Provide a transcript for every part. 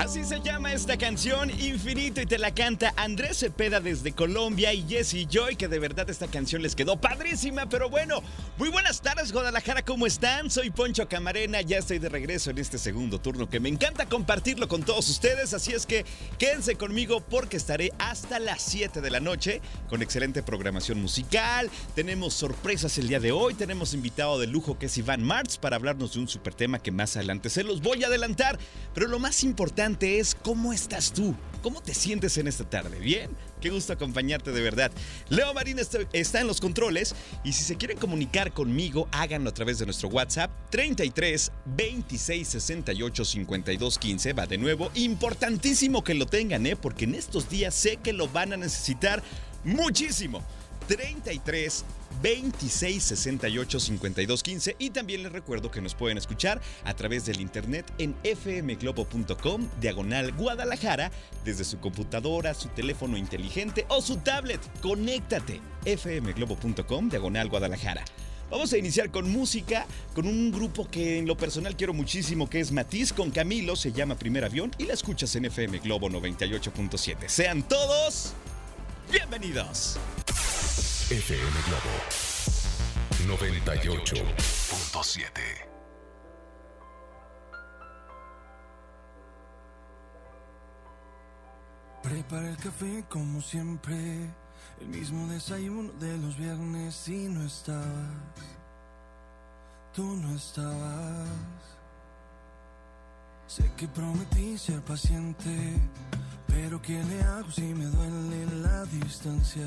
Así se llama esta canción, Infinito, y te la canta Andrés Cepeda desde Colombia y Jesse Joy, que de verdad esta canción les quedó padrísima, pero bueno, muy buenas tardes Guadalajara, ¿cómo están? Soy Poncho Camarena, ya estoy de regreso en este segundo turno que me encanta compartirlo con todos ustedes, así es que quédense conmigo porque estaré hasta las 7 de la noche con excelente programación musical, tenemos sorpresas el día de hoy, tenemos invitado de lujo que es Iván Martz para hablarnos de un super tema que más adelante se los voy a adelantar, pero lo más importante es cómo estás tú, cómo te sientes en esta tarde. Bien, qué gusto acompañarte de verdad. Leo Marín está en los controles y si se quieren comunicar conmigo, háganlo a través de nuestro WhatsApp 33 26 68 52 15. Va de nuevo, importantísimo que lo tengan, ¿eh? porque en estos días sé que lo van a necesitar muchísimo. 33 26 68 52 15 y también les recuerdo que nos pueden escuchar a través del internet en fmglobo.com diagonal Guadalajara desde su computadora, su teléfono inteligente o su tablet. Conéctate fmglobo.com diagonal Guadalajara. Vamos a iniciar con música, con un grupo que en lo personal quiero muchísimo, que es Matiz con Camilo, se llama Primer Avión y la escuchas en FM Globo 98.7. Sean todos bienvenidos. FM Globo 98.7. Prepara el café como siempre, el mismo desayuno de los viernes y no estabas, tú no estabas. Sé que prometí ser paciente, pero ¿qué le hago si me duele la distancia?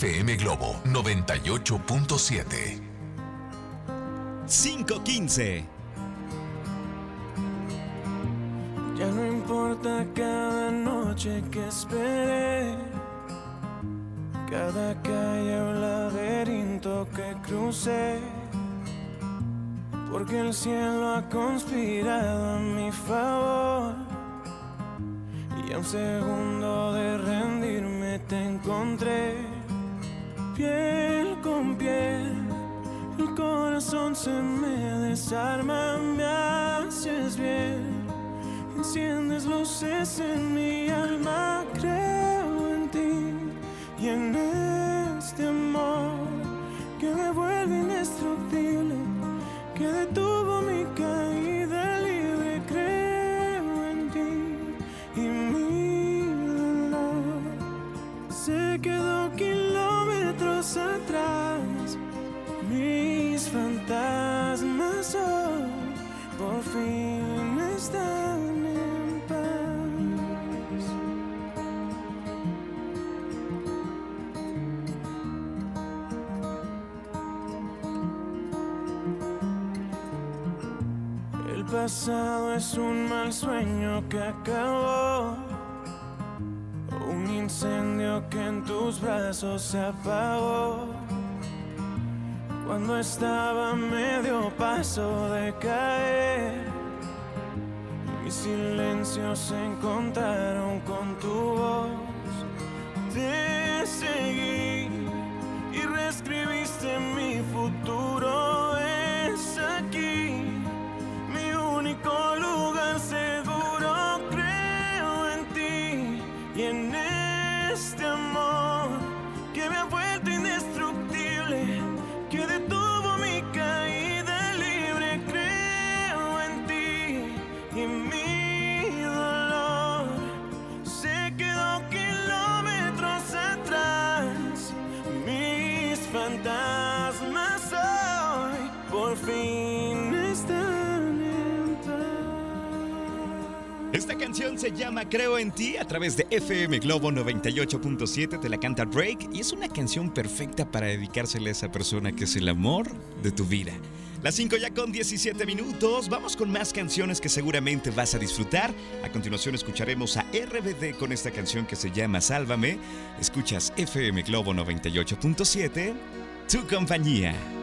FM Globo 98.7. 515. Ya no importa cada noche que espere, cada calle o laberinto que cruce, porque el cielo ha conspirado a mi favor. Y a un segundo de rendirme te encontré piel con piel. El corazón se me desarma, me haces bien. Enciendes luces en mi alma, creo en ti y en este amor que me vuelve indestructible, que detuvo mi corazón pasado es un mal sueño que acabó. Un incendio que en tus brazos se apagó. Cuando estaba medio paso de caer, mis silencios se encontraron se llama Creo en ti a través de FM Globo 98.7, te la canta Drake y es una canción perfecta para dedicársela a esa persona que es el amor de tu vida. Las 5 ya con 17 minutos, vamos con más canciones que seguramente vas a disfrutar. A continuación escucharemos a RBD con esta canción que se llama Sálvame. Escuchas FM Globo 98.7, tu compañía.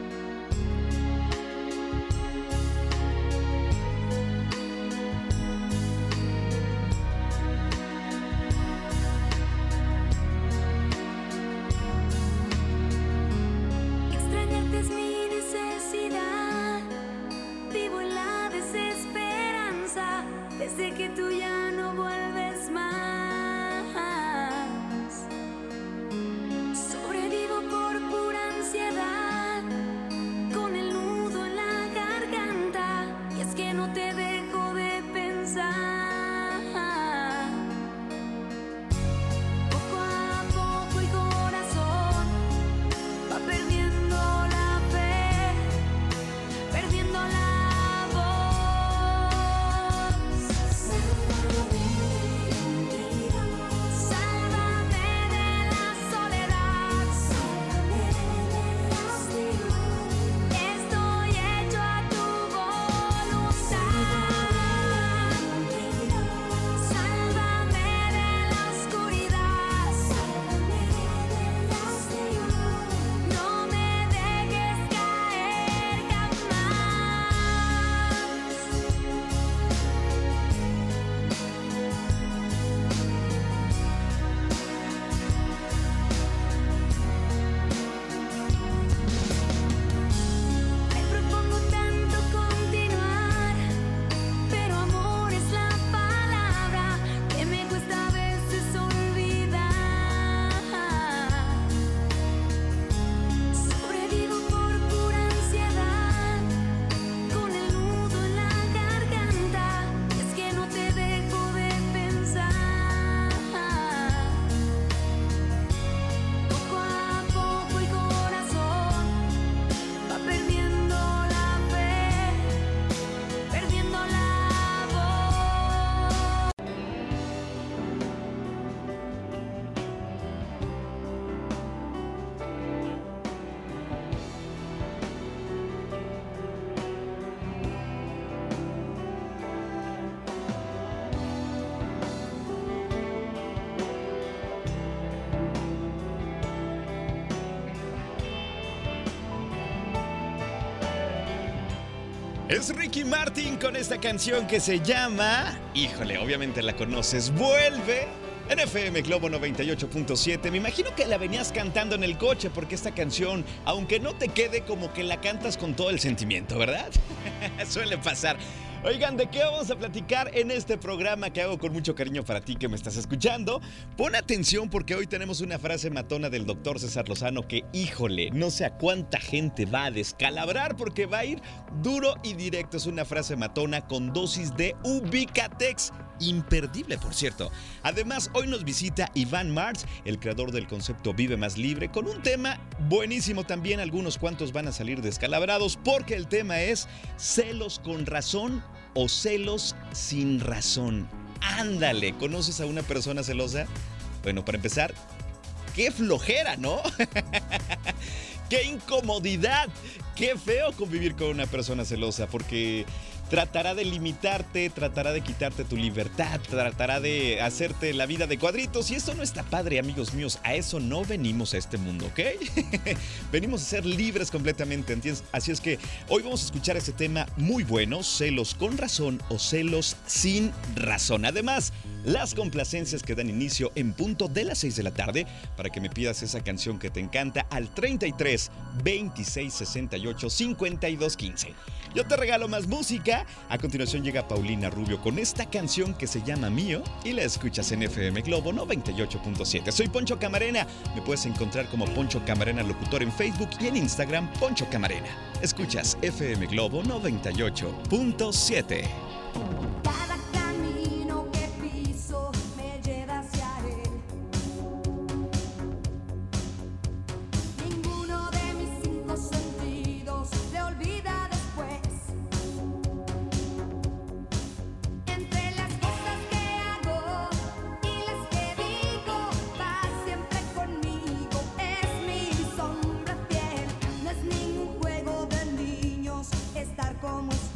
Es Ricky Martin con esta canción que se llama, híjole, obviamente la conoces, Vuelve. En FM Globo 98.7, me imagino que la venías cantando en el coche porque esta canción, aunque no te quede como que la cantas con todo el sentimiento, ¿verdad? Suele pasar. Oigan, ¿de qué vamos a platicar en este programa que hago con mucho cariño para ti que me estás escuchando? Pon atención porque hoy tenemos una frase matona del doctor César Lozano que, híjole, no sé a cuánta gente va a descalabrar porque va a ir duro y directo. Es una frase matona con dosis de Ubicatex. Imperdible, por cierto. Además, hoy nos visita Iván Marx, el creador del concepto Vive Más Libre, con un tema buenísimo también. Algunos cuantos van a salir descalabrados porque el tema es celos con razón o celos sin razón. Ándale, ¿conoces a una persona celosa? Bueno, para empezar, qué flojera, ¿no? qué incomodidad, qué feo convivir con una persona celosa, porque tratará de limitarte, tratará de quitarte tu libertad, tratará de hacerte la vida de cuadritos y eso no está padre, amigos míos. A eso no venimos a este mundo, ¿ok? venimos a ser libres completamente, ¿entiendes? Así es que hoy vamos a escuchar este tema muy bueno, celos con razón o celos sin razón. Además, las complacencias que dan inicio en punto de las 6 de la tarde para que me pidas esa canción que te encanta al 33 26 68 52 15. Yo te regalo más música. A continuación llega Paulina Rubio con esta canción que se llama Mío y la escuchas en FM Globo 98.7. Soy Poncho Camarena. Me puedes encontrar como Poncho Camarena Locutor en Facebook y en Instagram Poncho Camarena. Escuchas FM Globo 98.7. como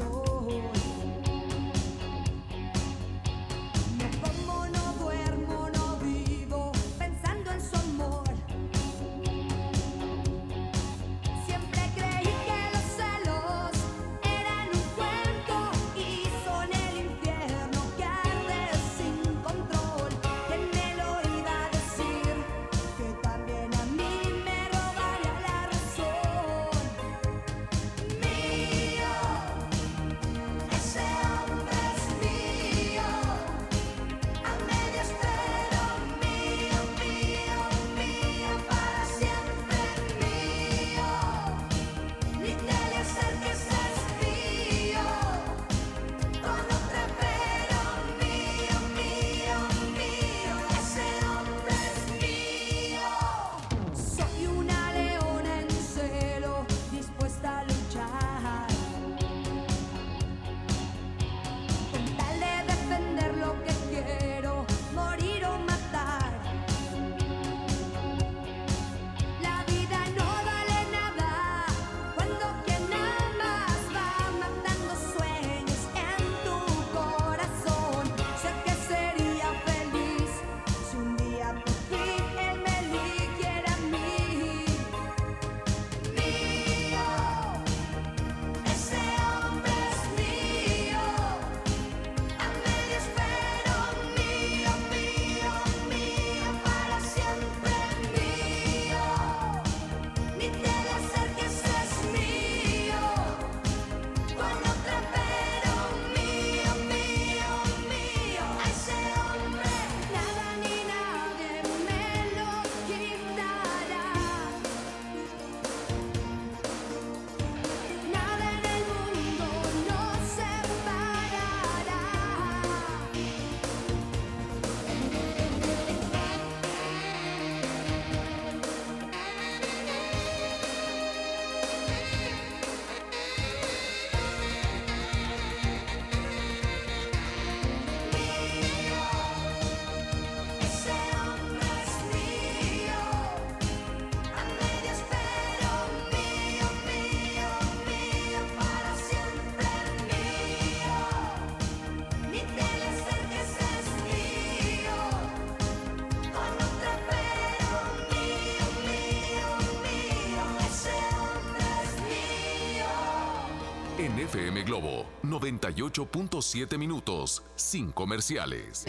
98.7 minutos, sin comerciales.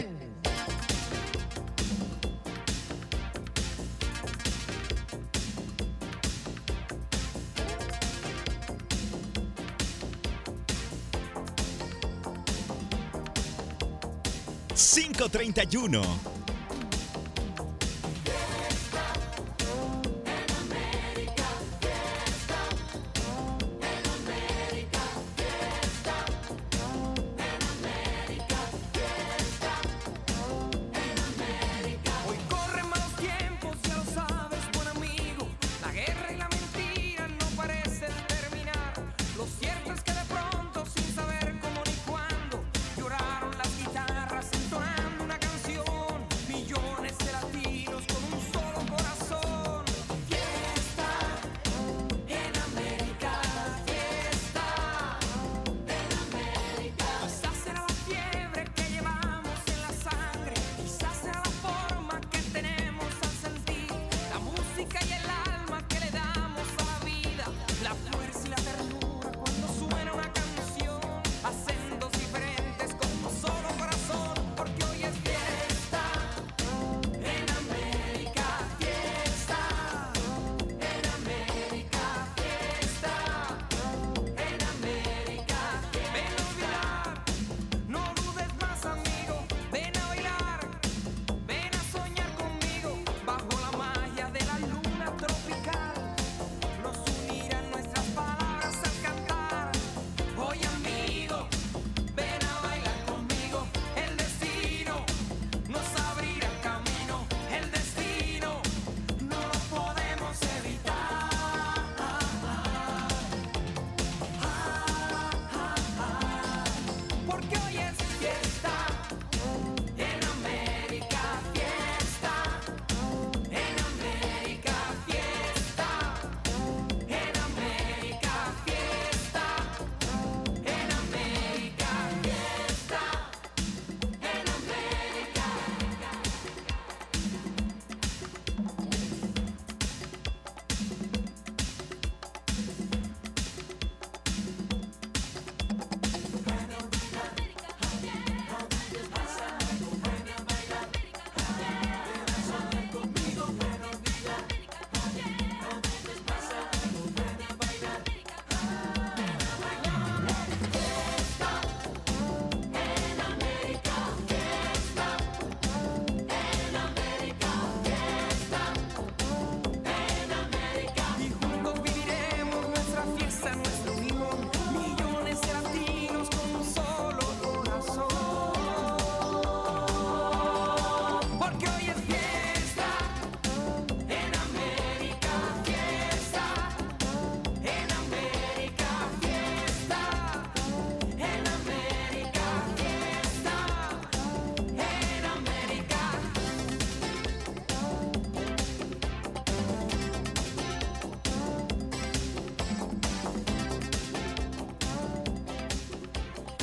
¡531!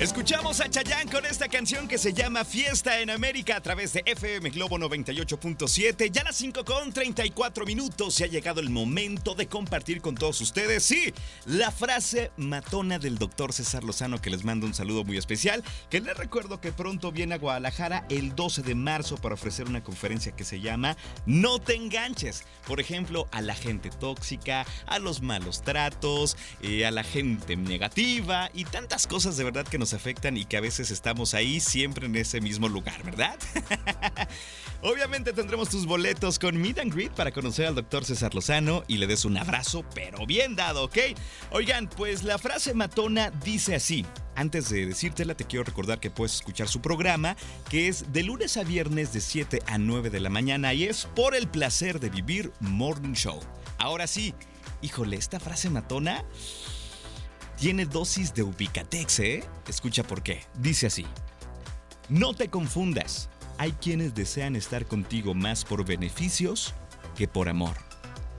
Escuchamos a Chayanne con esta canción que se llama Fiesta en América a través de FM Globo 98.7. Ya a las 5 con 34 minutos se ha llegado el momento de compartir con todos ustedes, sí, la frase matona del doctor César Lozano que les mando un saludo muy especial, que les recuerdo que pronto viene a Guadalajara el 12 de marzo para ofrecer una conferencia que se llama No te enganches. Por ejemplo, a la gente tóxica, a los malos tratos, eh, a la gente negativa y tantas cosas de verdad que nos afectan y que a veces estamos ahí siempre en ese mismo lugar, ¿verdad? Obviamente tendremos tus boletos con Meet and Greet para conocer al doctor César Lozano y le des un abrazo, pero bien dado, ¿ok? Oigan, pues la frase matona dice así. Antes de decírtela, te quiero recordar que puedes escuchar su programa, que es de lunes a viernes de 7 a 9 de la mañana y es por el placer de vivir Morning Show. Ahora sí, híjole, esta frase matona tiene dosis de ubicatex, ¿eh? Escucha por qué. Dice así. No te confundas. Hay quienes desean estar contigo más por beneficios que por amor.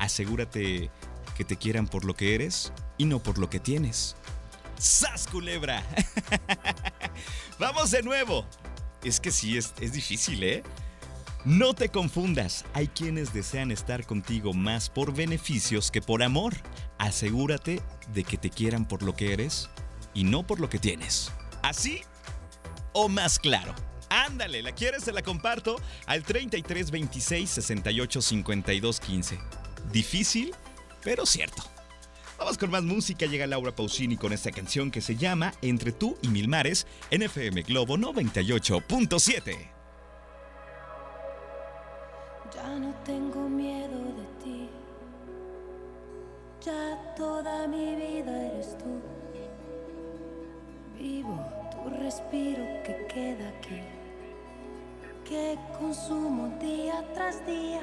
Asegúrate que te quieran por lo que eres y no por lo que tienes. ¡Sas, culebra! Vamos de nuevo. Es que sí, es, es difícil, ¿eh? No te confundas, hay quienes desean estar contigo más por beneficios que por amor. Asegúrate de que te quieran por lo que eres y no por lo que tienes. ¿Así o más claro? Ándale, ¿la quieres? Te la comparto al 33 26 68 52 15. Difícil, pero cierto. Vamos con más música. Llega Laura Pausini con esta canción que se llama Entre tú y mil mares en FM Globo 98.7. Ya no tengo miedo de. Ya toda mi vida eres tú. Vivo tu respiro que queda aquí. Que consumo día tras día.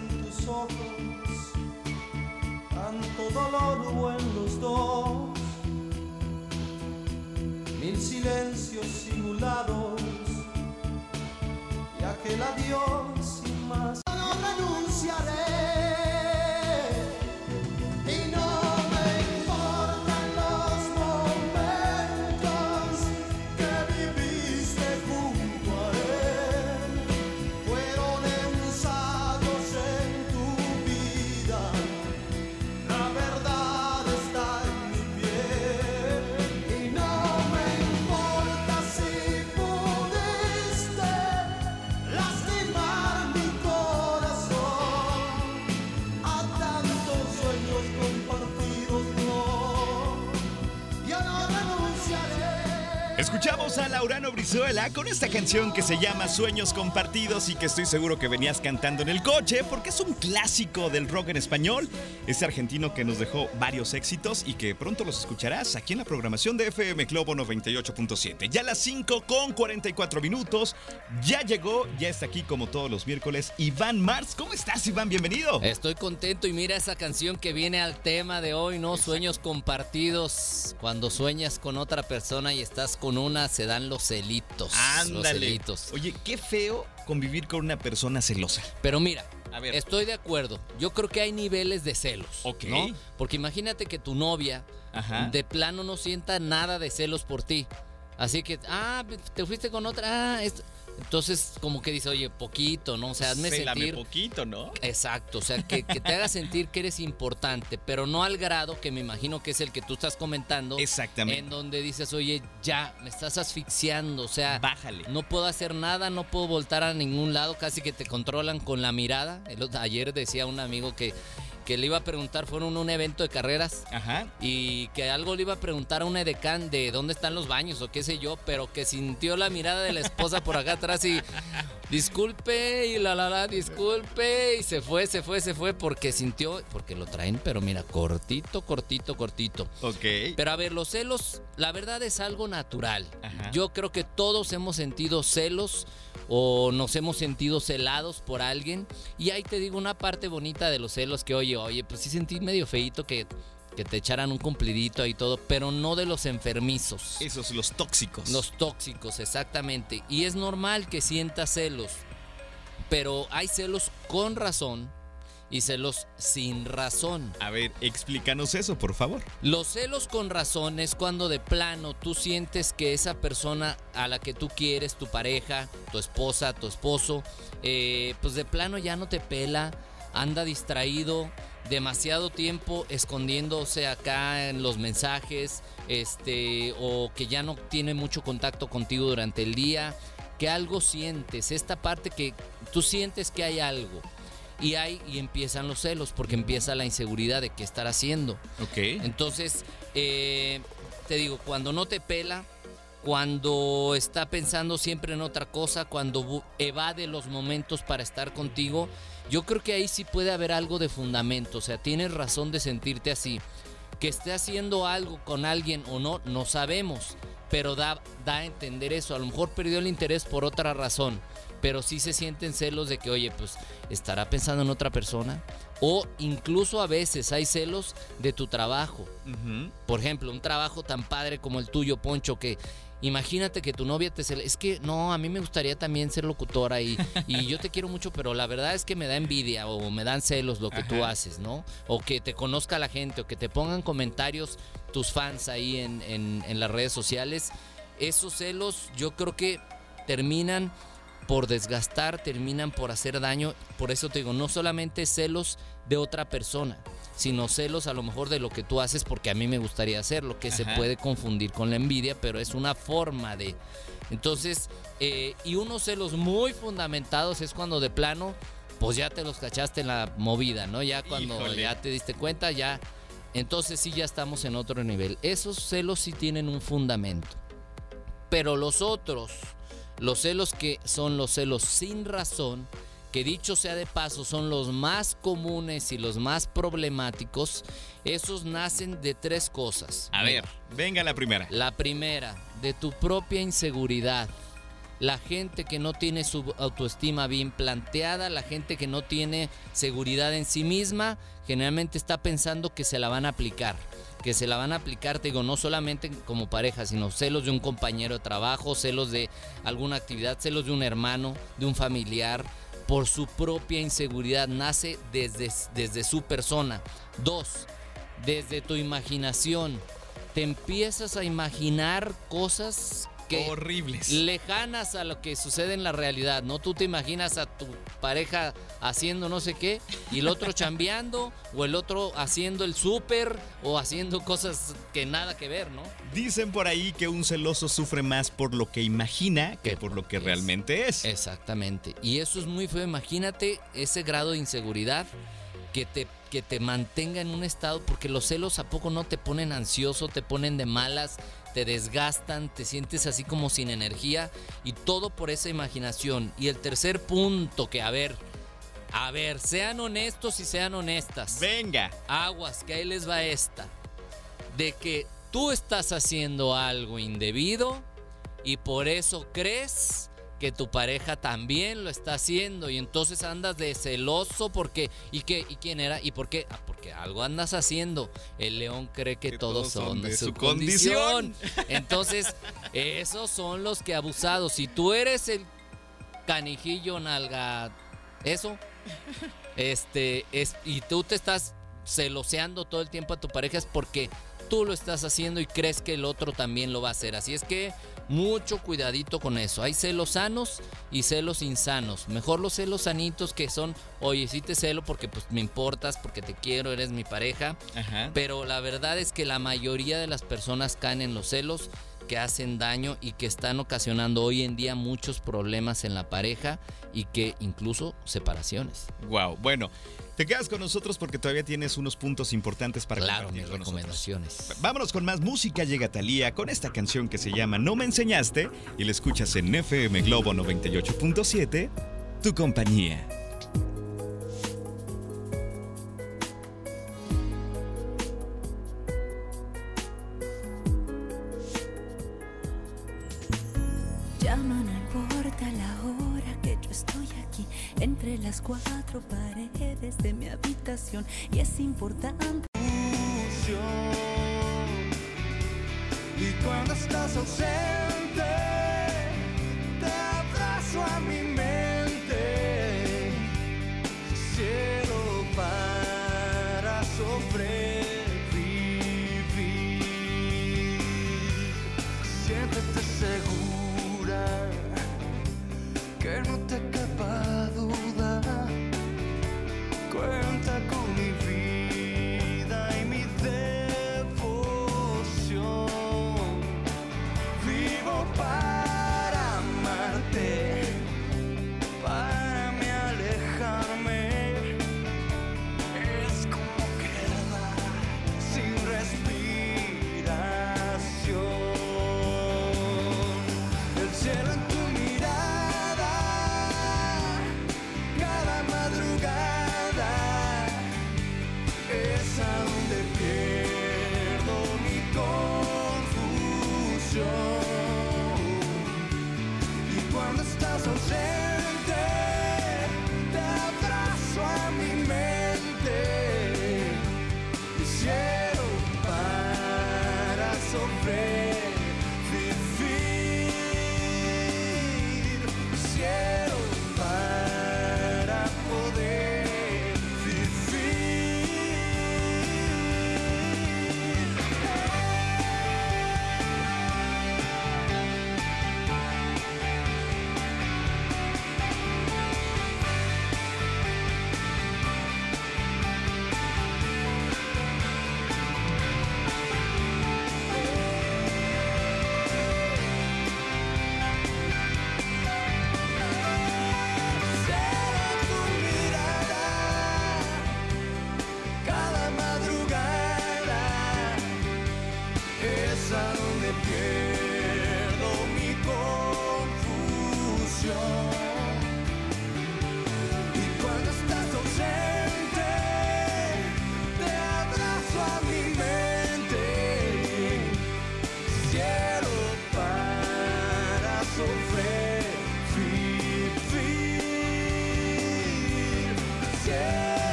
Escuchamos a Laurano Brizuela con esta canción que se llama Sueños Compartidos y que estoy seguro que venías cantando en el coche porque es un clásico del rock en español. Este argentino que nos dejó varios éxitos y que pronto los escucharás aquí en la programación de FM Globo 98.7. Ya a las 5 con 44 minutos. Ya llegó, ya está aquí como todos los miércoles. Iván Mars, ¿cómo estás Iván? Bienvenido. Estoy contento y mira esa canción que viene al tema de hoy, ¿no? Sueños compartidos. Cuando sueñas con otra persona y estás con una, se dan los celitos. Los Ándale. celitos. Oye, qué feo convivir con una persona celosa. Pero mira, A ver. estoy de acuerdo. Yo creo que hay niveles de celos. Ok. ¿no? Porque imagínate que tu novia Ajá. de plano no sienta nada de celos por ti. Así que, ah, te fuiste con otra. Ah, esto. Entonces, como que dice, oye, poquito, ¿no? O sea, hazme Célame sentir. poquito, ¿no? Exacto, o sea, que, que te haga sentir que eres importante, pero no al grado que me imagino que es el que tú estás comentando. Exactamente. En donde dices, oye, ya, me estás asfixiando, o sea, Bájale. no puedo hacer nada, no puedo voltar a ningún lado, casi que te controlan con la mirada. El otro- ayer decía un amigo que que le iba a preguntar, fueron un evento de carreras Ajá. y que algo le iba a preguntar a un edecán de dónde están los baños o qué sé yo, pero que sintió la mirada de la esposa por acá atrás y disculpe y la la la, disculpe y se fue, se fue, se fue porque sintió, porque lo traen, pero mira, cortito, cortito, cortito. Ok. Pero a ver, los celos, la verdad es algo natural. Ajá. Yo creo que todos hemos sentido celos o nos hemos sentido celados por alguien. Y ahí te digo una parte bonita de los celos que, oye, oye, pues sí sentí medio feíto que, que te echaran un cumplidito y todo, pero no de los enfermizos. Esos, los tóxicos. Los tóxicos, exactamente. Y es normal que sientas celos, pero hay celos con razón y celos sin razón. A ver, explícanos eso, por favor. Los celos con razón es cuando de plano tú sientes que esa persona a la que tú quieres, tu pareja, tu esposa, tu esposo, eh, pues de plano ya no te pela, anda distraído, demasiado tiempo escondiéndose acá en los mensajes, este, o que ya no tiene mucho contacto contigo durante el día, que algo sientes, esta parte que tú sientes que hay algo. Y hay, y empiezan los celos, porque empieza la inseguridad de qué estar haciendo. Ok. Entonces, eh, te digo, cuando no te pela, cuando está pensando siempre en otra cosa, cuando evade los momentos para estar contigo, yo creo que ahí sí puede haber algo de fundamento. O sea, tienes razón de sentirte así. Que esté haciendo algo con alguien o no, no sabemos. Pero da, da a entender eso. A lo mejor perdió el interés por otra razón. Pero sí se sienten celos de que, oye, pues estará pensando en otra persona. O incluso a veces hay celos de tu trabajo. Por ejemplo, un trabajo tan padre como el tuyo, Poncho, que imagínate que tu novia te cele- Es que no, a mí me gustaría también ser locutora y, y yo te quiero mucho, pero la verdad es que me da envidia o me dan celos lo que tú haces, ¿no? O que te conozca la gente o que te pongan comentarios tus fans ahí en, en- en las redes sociales. Esos celos yo creo que terminan por desgastar, terminan por hacer daño. Por eso te digo, no solamente celos de otra persona, sino celos a lo mejor de lo que tú haces porque a mí me gustaría hacerlo, que se puede confundir con la envidia, pero es una forma de... Entonces, eh, y unos celos muy fundamentados es cuando de plano, pues ya te los cachaste en la movida, ¿no? Ya cuando Híjole. ya te diste cuenta, ya... Entonces sí, ya estamos en otro nivel. Esos celos sí tienen un fundamento. Pero los otros, los celos que son los celos sin razón, que dicho sea de paso son los más comunes y los más problemáticos, esos nacen de tres cosas. A Mira, ver, venga la primera. La primera, de tu propia inseguridad. La gente que no tiene su autoestima bien planteada, la gente que no tiene seguridad en sí misma, generalmente está pensando que se la van a aplicar. Que se la van a aplicar, te digo, no solamente como pareja, sino celos de un compañero de trabajo, celos de alguna actividad, celos de un hermano, de un familiar, por su propia inseguridad. Nace desde, desde su persona. Dos, desde tu imaginación. Te empiezas a imaginar cosas que Horribles. lejanas a lo que sucede en la realidad, ¿no? Tú te imaginas a tu pareja haciendo no sé qué y el otro chambeando o el otro haciendo el súper o haciendo cosas que nada que ver, ¿no? Dicen por ahí que un celoso sufre más por lo que imagina que Que por lo que es. realmente es. Exactamente. Y eso es muy feo. Imagínate ese grado de inseguridad que te, que te mantenga en un estado, porque los celos a poco no te ponen ansioso, te ponen de malas, te desgastan, te sientes así como sin energía y todo por esa imaginación. Y el tercer punto que, a ver, a ver, sean honestos y sean honestas. Venga. Aguas, que ahí les va esta. De que tú estás haciendo algo indebido y por eso crees que tu pareja también lo está haciendo y entonces andas de celoso porque ¿y qué y quién era y por qué? Ah, porque algo andas haciendo. El león cree que, Que todos son de su, condición. Entonces, esos son los que abusados. Si tú eres el canijillo nalga eso este es y tú te estás celoseando todo el tiempo a tu pareja es porque tú lo estás haciendo y crees que el otro también lo va a hacer. Así es que mucho cuidadito con eso. Hay celos sanos y celos insanos. Mejor los celos sanitos que son, oye, sí te celo porque pues me importas, porque te quiero, eres mi pareja. Ajá. Pero la verdad es que la mayoría de las personas caen en los celos que hacen daño y que están ocasionando hoy en día muchos problemas en la pareja y que incluso separaciones. Wow, bueno, te quedas con nosotros porque todavía tienes unos puntos importantes para Claro, compartir mis con nosotros. recomendaciones. Vámonos con más música. Llega Talía con esta canción que se llama No me enseñaste y la escuchas en FM Globo 98.7, tu compañía. Entre las cuatro paredes de mi habitación. Y es importante. Y cuando estás ausente, te abrazo a mi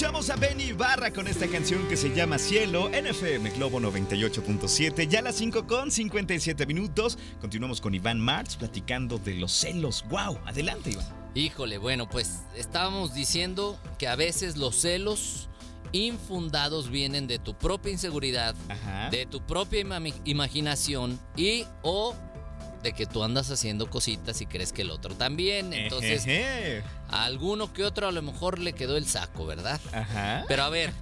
Escuchamos a Benny Ibarra con esta canción que se llama Cielo en FM Globo 98.7. Ya a las 5 con 57 minutos. Continuamos con Iván Marx platicando de los celos. ¡Wow! Adelante, Iván. Híjole, bueno, pues estábamos diciendo que a veces los celos infundados vienen de tu propia inseguridad, Ajá. de tu propia imaginación y o de que tú andas haciendo cositas y crees que el otro también. Entonces, Ejeje. a alguno que otro a lo mejor le quedó el saco, ¿verdad? Ajá. Pero a ver,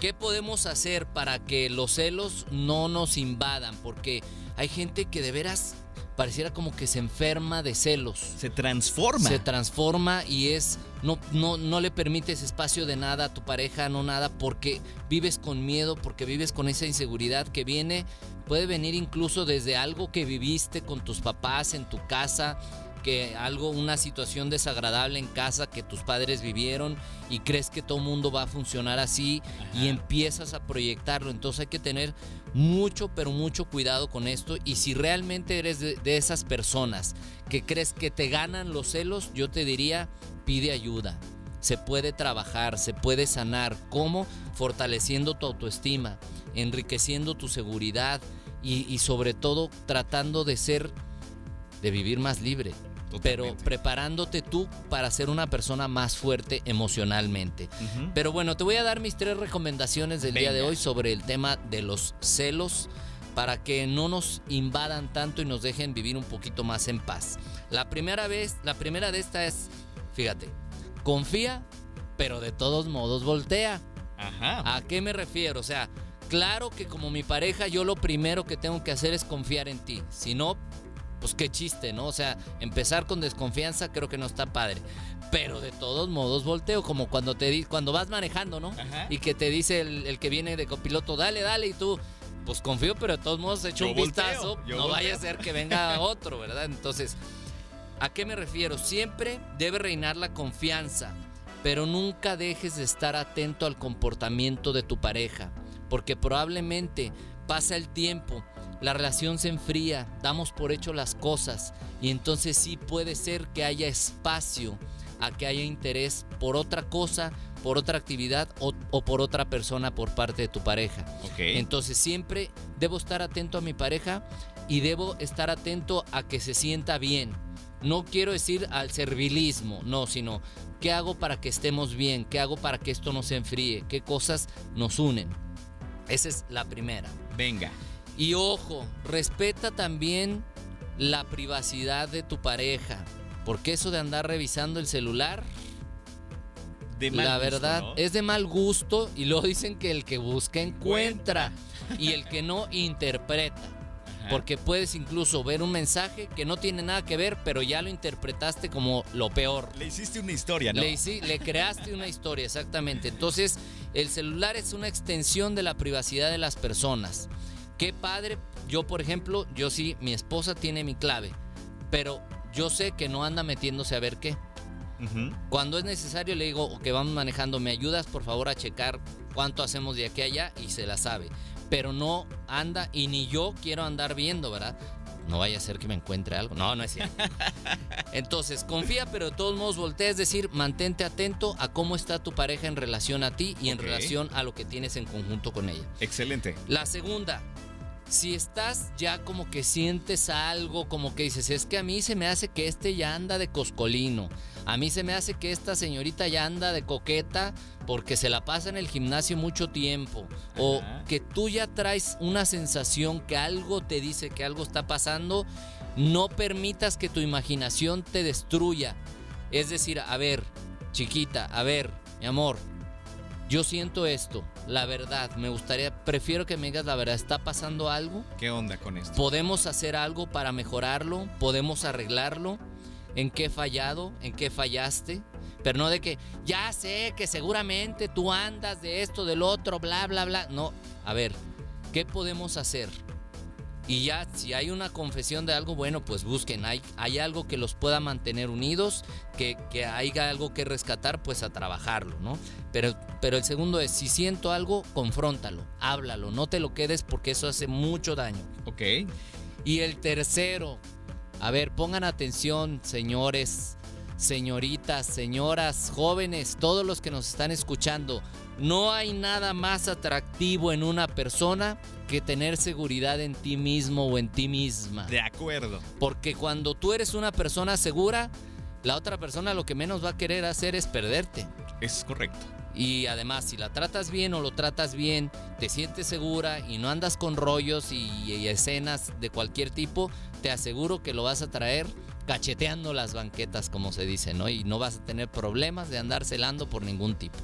¿qué podemos hacer para que los celos no nos invadan? Porque hay gente que de veras pareciera como que se enferma de celos. Se transforma. Se transforma y es no, no, no le permites espacio de nada a tu pareja, no nada, porque vives con miedo, porque vives con esa inseguridad que viene, puede venir incluso desde algo que viviste con tus papás en tu casa, que algo, una situación desagradable en casa que tus padres vivieron y crees que todo mundo va a funcionar así y empiezas a proyectarlo. Entonces hay que tener mucho, pero mucho cuidado con esto. Y si realmente eres de, de esas personas que crees que te ganan los celos, yo te diría, pide ayuda. Se puede trabajar, se puede sanar. ¿Cómo? Fortaleciendo tu autoestima, enriqueciendo tu seguridad y, y sobre todo tratando de ser, de vivir más libre. Pero Totalmente. preparándote tú para ser una persona más fuerte emocionalmente. Ujú. Pero bueno, te voy a dar mis tres recomendaciones del día de Venga. hoy sobre el tema de los celos para que no nos invadan tanto y nos dejen vivir un poquito más en paz. La primera vez, la primera de esta es, fíjate, confía, pero de todos modos voltea. Ajá. ¿A qué me refiero? O sea, claro que como mi pareja yo lo primero que tengo que hacer es confiar en ti. Si no, pues qué chiste, ¿no? O sea, empezar con desconfianza creo que no está padre. Pero de todos modos volteo, como cuando te di- cuando vas manejando, ¿no? Ajá. Y que te dice el, el que viene de copiloto, dale, dale, y tú, pues confío, pero de todos modos echo Yo un volteo, vistazo. no vaya a volteo. ser que venga otro, ¿verdad? Entonces, ¿a qué me refiero? Siempre debe reinar la confianza, pero nunca dejes de estar atento al comportamiento de tu pareja, porque probablemente pasa el tiempo, la relación se enfría, damos por hecho las cosas y entonces sí puede ser que haya espacio a que haya interés por otra cosa, por otra actividad o, o por otra persona por parte de tu pareja. Entonces siempre debo estar atento a mi pareja y debo estar atento a que se sienta bien. No quiero decir al servilismo, no, sino qué hago para que estemos bien, qué hago para que esto no se enfríe, qué cosas nos unen. Esa es la primera. Venga. Y ojo, respeta también la privacidad de tu pareja, porque eso de andar revisando el celular, De mal la gusto, verdad ¿no? es de mal gusto y luego dicen que el que busca encuentra y el que no interpreta. Ajá. Porque puedes incluso ver un mensaje que no tiene nada que ver, pero ya lo interpretaste como lo peor. Le hiciste una historia, ¿no? Le, hici- le creaste una historia, exactamente. Entonces, el celular es una extensión de la privacidad de las personas. Qué padre, yo por ejemplo, yo sí, mi esposa tiene mi clave, pero yo sé que no anda metiéndose a ver qué. Ujú. Cuando es necesario le digo que vamos manejando, ¿me ayudas por favor a checar cuánto hacemos de aquí a allá? Y se la sabe. Pero no anda y ni yo quiero andar viendo, ¿verdad? No vaya a ser que me encuentre algo. No, no es cierto. Entonces, confía, pero de todos modos voltea, es decir, mantente atento a cómo está tu pareja en relación a ti y en relación a lo que tienes en conjunto con ella. Excelente. La segunda, si estás ya como que sientes algo, como que dices, es que a mí se me hace que este ya anda de coscolino, a mí se me hace que esta señorita ya anda de coqueta porque se la pasa en el gimnasio mucho tiempo, o que tú ya traes una sensación que algo te dice que algo está pasando, no permitas que tu imaginación te destruya. Es decir, a ver, chiquita, a ver, mi amor, yo siento esto, la verdad, me gustaría, prefiero que me digas la verdad, ¿está pasando algo? ¿Qué onda con esto? ¿Podemos hacer algo para mejorarlo? ¿Podemos arreglarlo? ¿En qué he fallado? ¿En qué fallaste? Pero no de que, ya sé que seguramente tú andas de esto, del otro, bla, bla, bla. No, a ver, ¿qué podemos hacer? Y ya, si hay una confesión de algo, bueno, pues busquen. Hay, hay algo que los pueda mantener unidos, que, que haya algo que rescatar, pues a trabajarlo, ¿no? Pero, pero el segundo es, si siento algo, confróntalo, háblalo, no te lo quedes porque eso hace mucho daño. Ok. Y el tercero, a ver, pongan atención, señores, señoritas, señoras, jóvenes, todos los que nos están escuchando. No hay nada más atractivo en una persona que tener seguridad en ti mismo o en ti misma. De acuerdo. Porque cuando tú eres una persona segura, la otra persona lo que menos va a querer hacer es perderte. Es correcto. Y además, si la tratas bien o lo tratas bien, te sientes segura y no andas con rollos y, y escenas de cualquier tipo, te aseguro que lo vas a traer cacheteando las banquetas, como se dice, ¿no? Y no vas a tener problemas de andar celando por ningún tipo.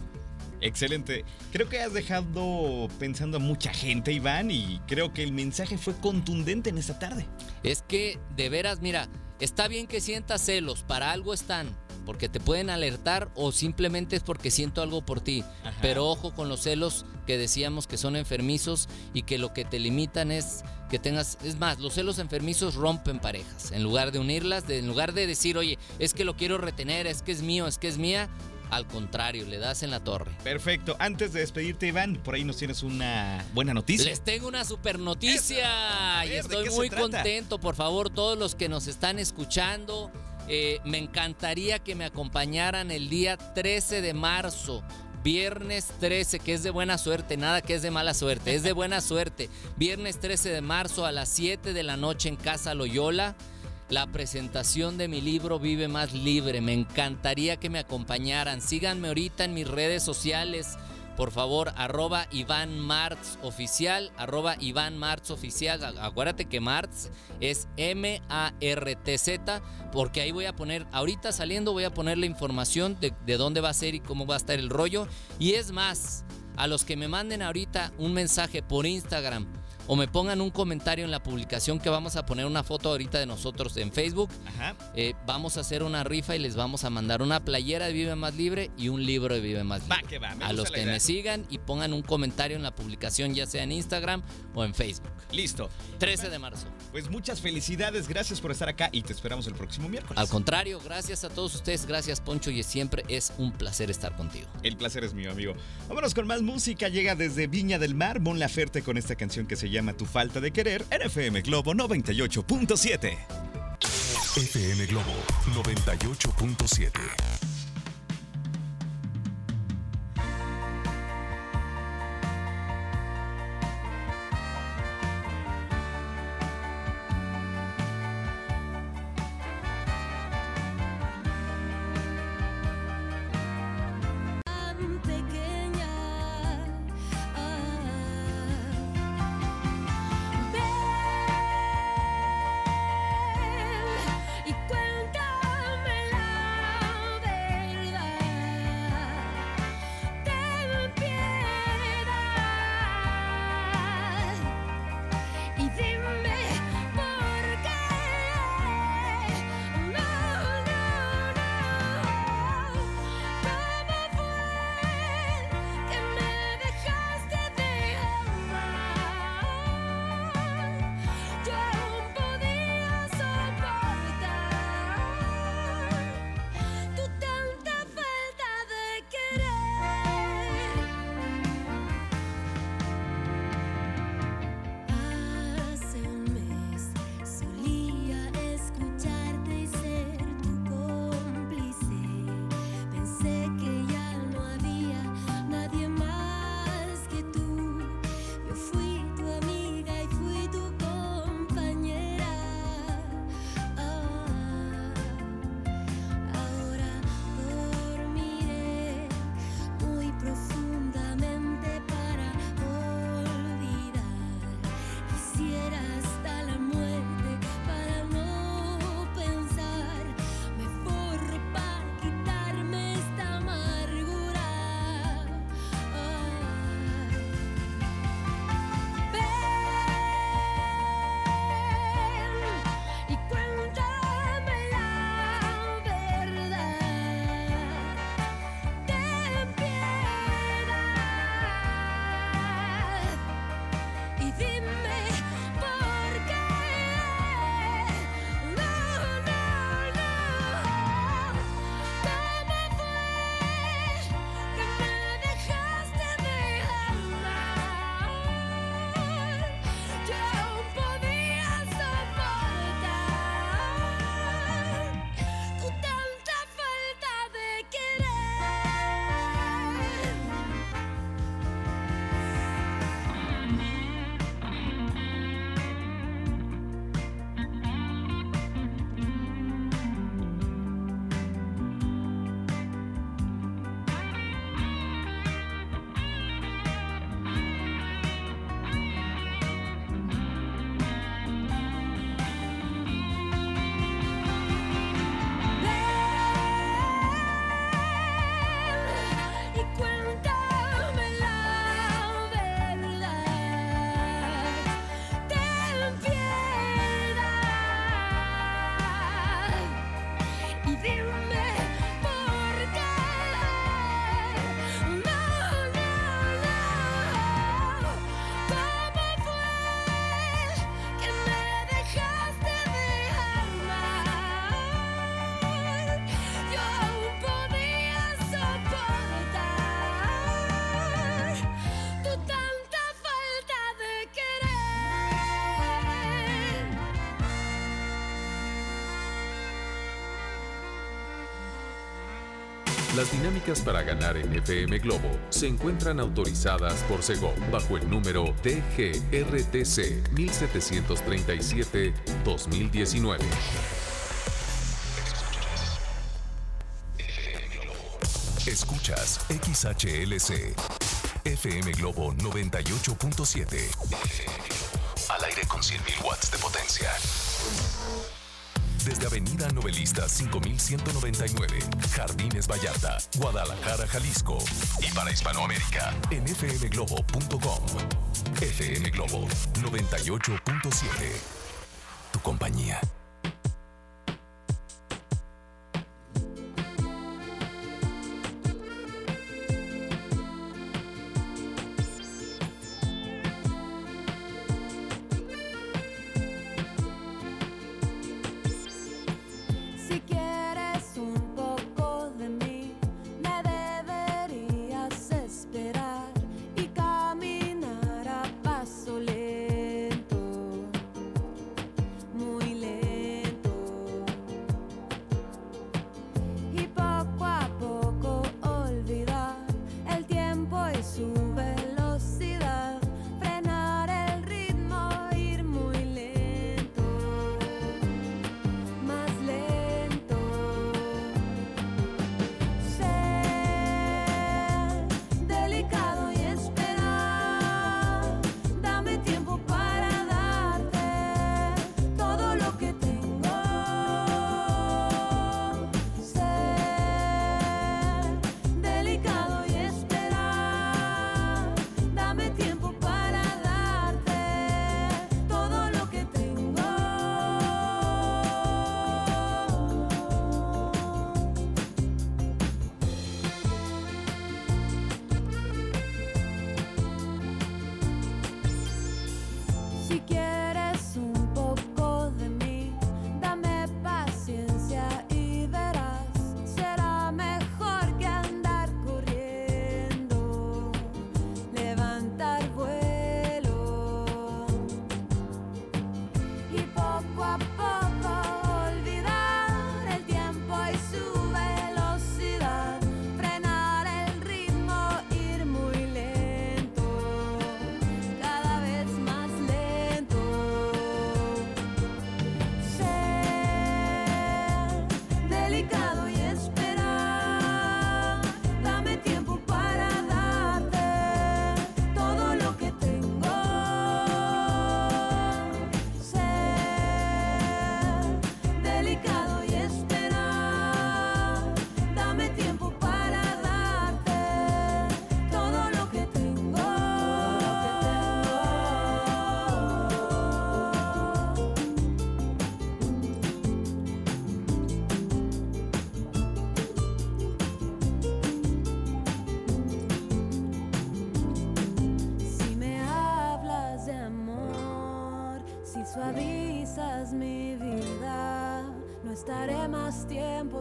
Excelente. Creo que has dejado pensando a mucha gente, Iván, y creo que el mensaje fue contundente en esta tarde. Es que, de veras, mira, está bien que sientas celos, para algo están, porque te pueden alertar o simplemente es porque siento algo por ti. Ajá. Pero ojo con los celos que decíamos que son enfermizos y que lo que te limitan es que tengas, es más, los celos enfermizos rompen parejas. En lugar de unirlas, de- en lugar de decir, oye, es que lo quiero retener, es que es mío, es que es mía, al contrario, le das en la torre. Perfecto. Antes de despedirte, Iván, por ahí nos tienes una buena noticia. Les tengo una super noticia y ver, ¿de estoy muy contento. Por favor, todos los que nos están escuchando, eh, me encantaría que me acompañaran el día 13 de marzo. Viernes 13, que es de buena suerte, nada que es de mala suerte, es de buena suerte. Viernes 13 de marzo a las 7 de la noche en Casa Loyola la presentación de mi libro Vive Más Libre. Me encantaría que me acompañaran. Síganme ahorita en mis redes sociales. Por favor, arroba Iván Martz Oficial, arroba Iván Martz Oficial. Acuérdate que Martz es M-A-R-T-Z, porque ahí voy a poner, ahorita saliendo voy a poner la información de, de dónde va a ser y cómo va a estar el rollo. Y es más, a los que me manden ahorita un mensaje por Instagram o me pongan un comentario en la publicación que vamos a poner una foto ahorita de nosotros en Facebook, Ajá. eh, vamos a hacer una rifa y les vamos a mandar una playera de Vive Más Libre y un libro de Vive Más Va Libre. que va, me a los que idea. me sigan y pongan un comentario en la publicación, ya sea en Instagram o en Facebook. Listo. 13 de marzo. Pues muchas felicidades, gracias por estar acá y te esperamos el próximo miércoles. Al contrario, gracias a todos ustedes, gracias Poncho y siempre es un placer estar contigo. El placer es mío, amigo. Vámonos con más música. Llega desde Viña del Mar, Mon Laferte con esta canción que se llama Tu falta de querer, NFM Globo 98.7. FM Globo 98.7. Las dinámicas para ganar en FM Globo se encuentran autorizadas por Segov bajo el número TGRTC 1737-2019. Escuchas XHLC FM Globo 98.7. Avenida Novelista 5199, Jardines Vallarta, Guadalajara, Jalisco. Y para Hispanoamérica, en fmglobo.com. FM Globo 98.7. Tu compañía.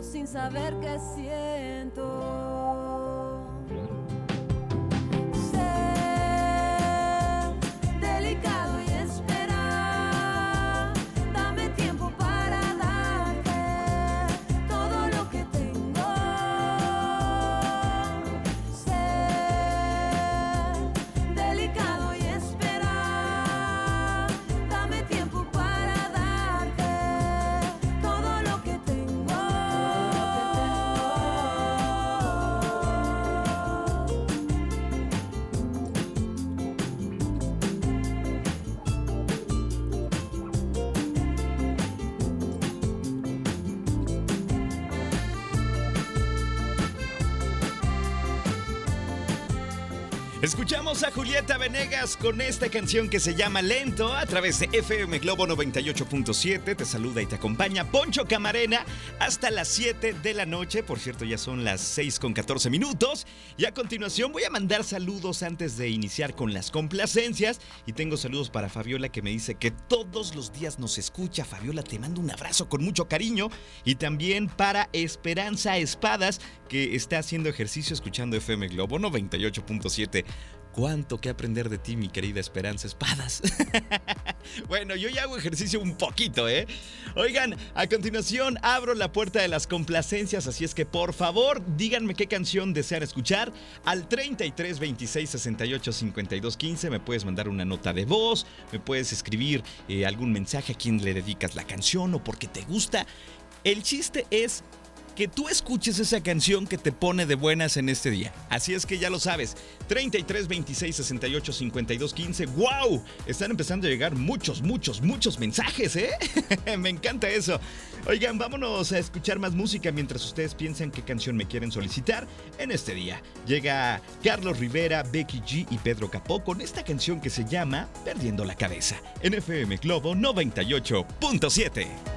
Sin saber qué siento. Escuchamos a Julieta Venegas con esta canción que se llama Lento a través de FM Globo 98.7. Te saluda y te acompaña Poncho Camarena hasta las 7 de la noche. Por cierto, ya son las 6 con 14 minutos. Y a continuación voy a mandar saludos antes de iniciar con las complacencias. Y tengo saludos para Fabiola que me dice que todos los días nos escucha. Fabiola, te mando un abrazo con mucho cariño. Y también para Esperanza Espadas que está haciendo ejercicio escuchando FM Globo 98.7. Cuánto que aprender de ti, mi querida Esperanza Espadas. bueno, yo ya hago ejercicio un poquito, ¿eh? Oigan, a continuación abro la puerta de las complacencias, así es que por favor díganme qué canción desean escuchar al 33 26 68 52 15. Me puedes mandar una nota de voz, me puedes escribir eh, algún mensaje a quien le dedicas la canción o porque te gusta. El chiste es que tú escuches esa canción que te pone de buenas en este día. Así es que ya lo sabes. 33 26 68 52 15. ¡Wow! Están empezando a llegar muchos, muchos, muchos mensajes, ¿eh? me encanta eso. Oigan, vámonos a escuchar más música mientras ustedes piensan qué canción me quieren solicitar en este día. Llega Carlos Rivera, Becky G y Pedro Capó con esta canción que se llama Perdiendo la cabeza en FM Globo 98.7.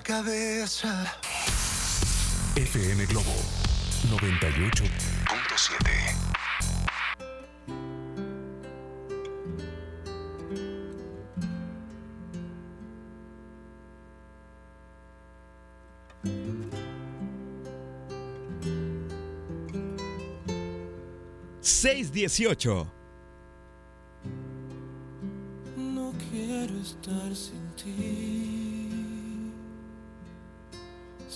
La cabeza. FM Globo 98.7. ...618... No quiero estar sin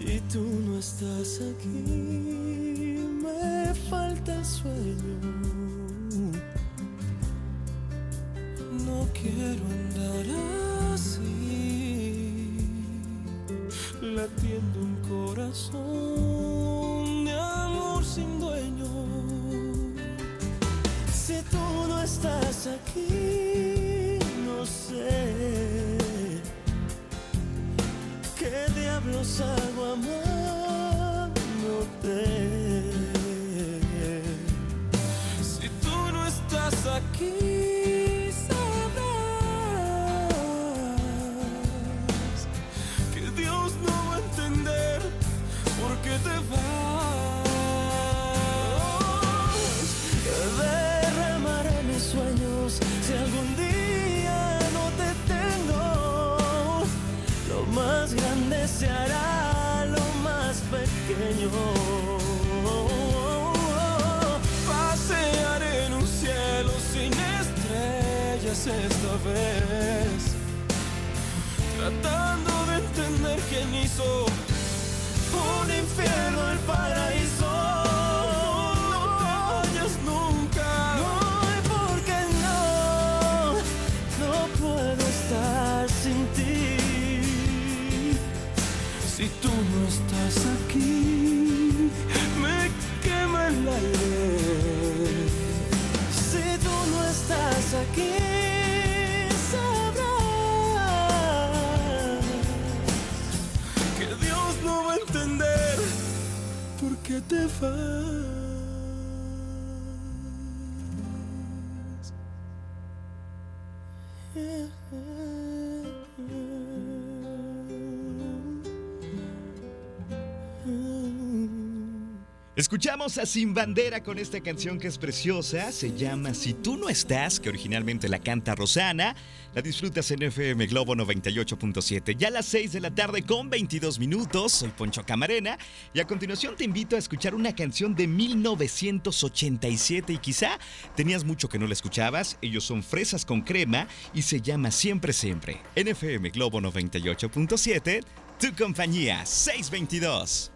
Si tú no estás aquí, me falta el sueño. No quiero andar así, latiendo un corazón qué Escuchamos a Sin Bandera con esta canción que es preciosa, se llama Si tú no estás, que originalmente la canta Rosana. La disfrutas en FM Globo 98.7. Ya a las 6 de la tarde con 22 minutos, soy Poncho Camarena y a continuación te invito a escuchar una canción de 1987 y quizá tenías mucho que no la escuchabas. Ellos son Fresas con Crema y se llama Siempre Siempre. En FM Globo 98.7, tu compañía 622.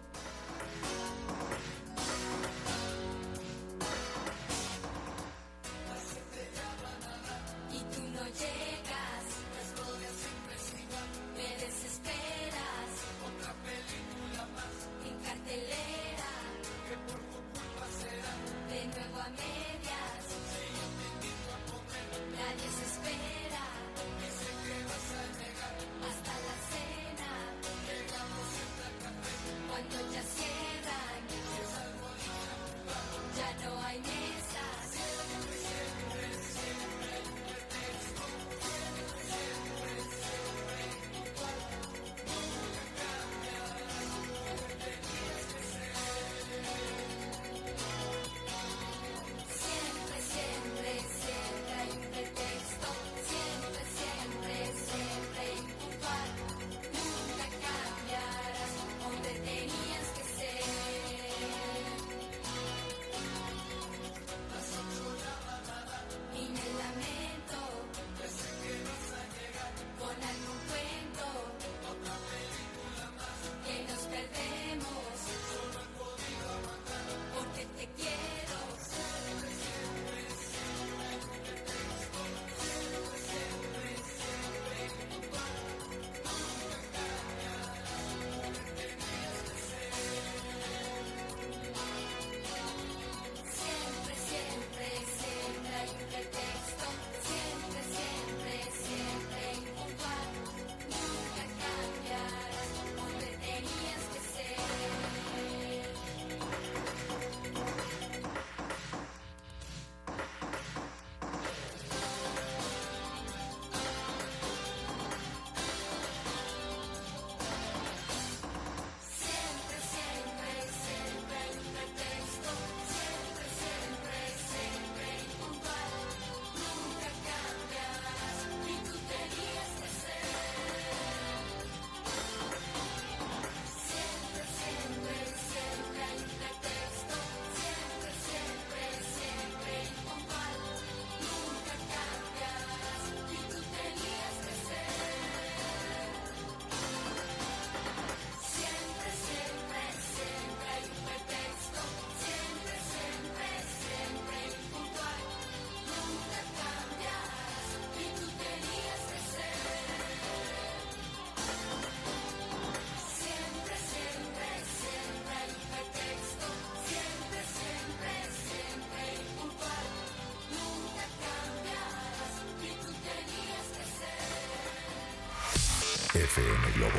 FM Globo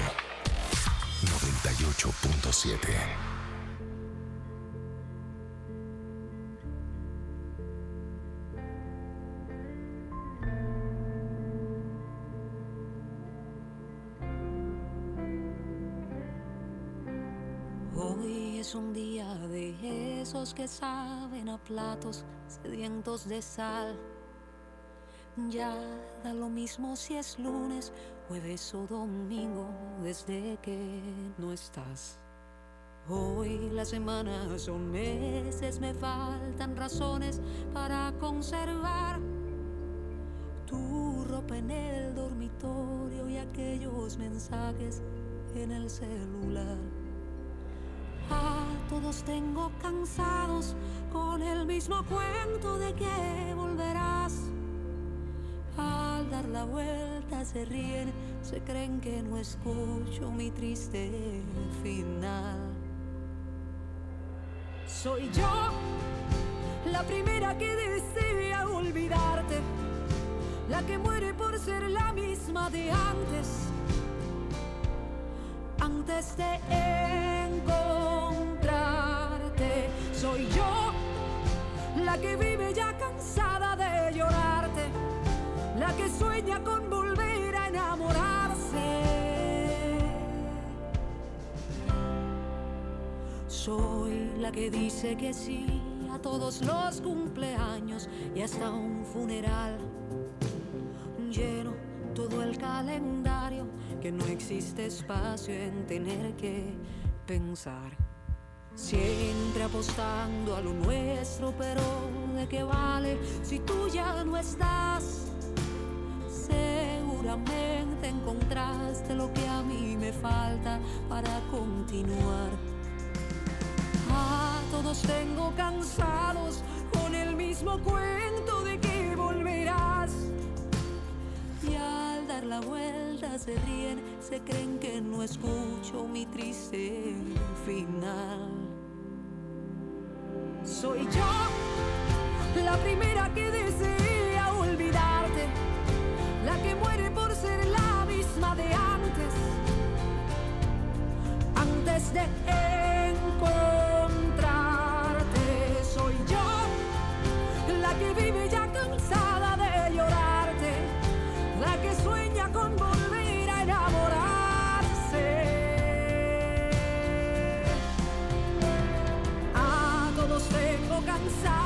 98.7. Hoy es un día de esos que saben a platos sedientos de sal. Ya lo mismo si es lunes, jueves o domingo desde que no estás. Hoy las semanas son meses, me faltan razones para conservar tu ropa en el dormitorio y aquellos mensajes en el celular. A todos tengo cansados con el mismo cuento de que volverás. Vuelta se ríen, se creen que no escucho mi triste final. Soy yo la primera que desea olvidarte, la que muere por ser la misma de antes antes de encontrarte. Soy yo la que vive ya cansada con volver a enamorarse. Soy la que dice que sí a todos los cumpleaños y hasta un funeral lleno todo el calendario, que no existe espacio en tener que pensar. Siempre apostando a lo nuestro, pero ¿de qué vale si tú ya no estás? Seguramente encontraste lo que a mí me falta para continuar. A todos tengo cansados con el mismo cuento de que volverás. Y al dar la vuelta se ríen, se creen que no escucho mi triste final. Soy yo la primera que olvidarte, la que muere por ser la misma de antes, antes de encontrarte. Soy yo la que vive ya cansada de llorarte, la que sueña con volver a enamorarse. A todos tengo cansados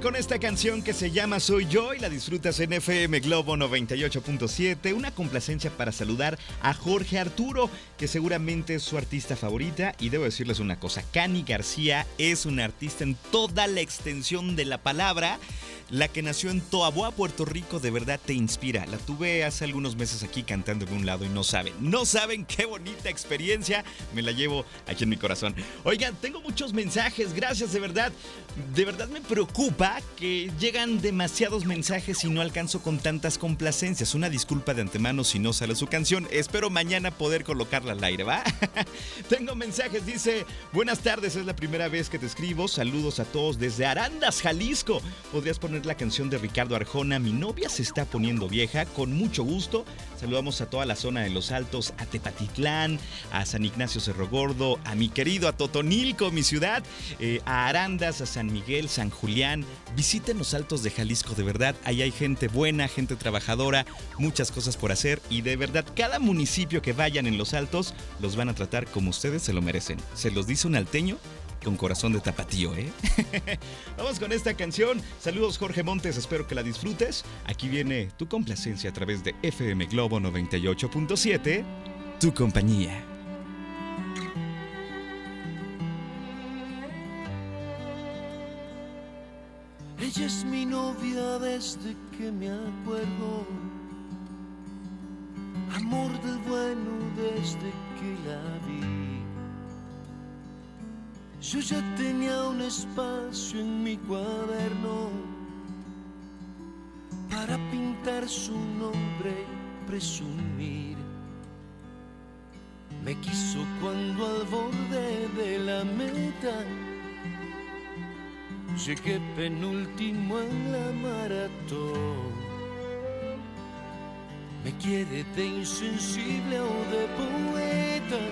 Con esta canción que se llama Soy Yo y la disfrutas en FM Globo 98.7. Una complacencia para saludar a Jorge Arturo, que seguramente es su artista favorita. Y debo decirles una cosa: Cani García es una artista en toda la extensión de la palabra. La que nació en Toaboa, Puerto Rico, de verdad te inspira. La tuve hace algunos meses aquí cantando en un lado y no saben, no saben qué bonita experiencia. Me la llevo aquí en mi corazón. Oigan, tengo muchos mensajes, gracias de verdad. De verdad me preocupa que llegan demasiados mensajes y no alcanzo con tantas complacencias. Una disculpa de antemano si no sale su canción. Espero mañana poder colocarla al aire, ¿va? tengo mensajes, dice, buenas tardes, es la primera vez que te escribo. Saludos a todos desde Arandas, Jalisco. ¿Podrías poner la canción de Ricardo Arjona, Mi novia se está poniendo vieja, con mucho gusto. Saludamos a toda la zona de Los Altos, a Tepatitlán, a San Ignacio Cerro Gordo, a mi querido, a Totonilco, mi ciudad, eh, a Arandas, a San Miguel, San Julián. Visiten los Altos de Jalisco, de verdad, ahí hay gente buena, gente trabajadora, muchas cosas por hacer y de verdad, cada municipio que vayan en Los Altos los van a tratar como ustedes se lo merecen. Se los dice un alteño con corazón de tapatío, ¿eh? Vamos con esta canción. Saludos Jorge Montes, espero que la disfrutes. Aquí viene tu complacencia a través de FM Globo 98.7, tu compañía. Ella es mi novia desde que me acuerdo. Amor del bueno desde que la vi. Yo ya tenía un espacio en mi cuaderno para pintar su nombre, presumir. Me quiso cuando al borde de la meta Llegué penúltimo en la maratón. Me quiere de insensible o de poeta,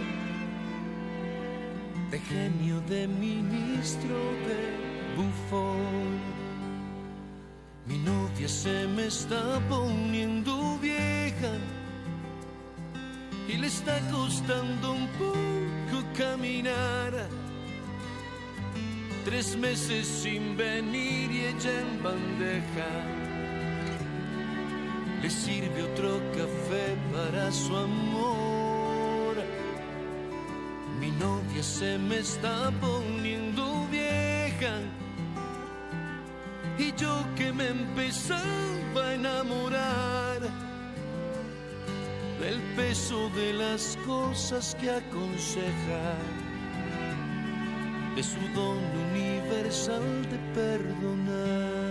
de genio, de ministro, de bufón. Mi novia se me está poniendo vieja y le está costando un poco caminar. Tres meses sin venir y ella en bandeja. Le sirve otro café para su amor. Mi novia se me está poniendo vieja. Y yo que me empezaba a enamorar del peso de las cosas que aconseja de su don universal de perdonar.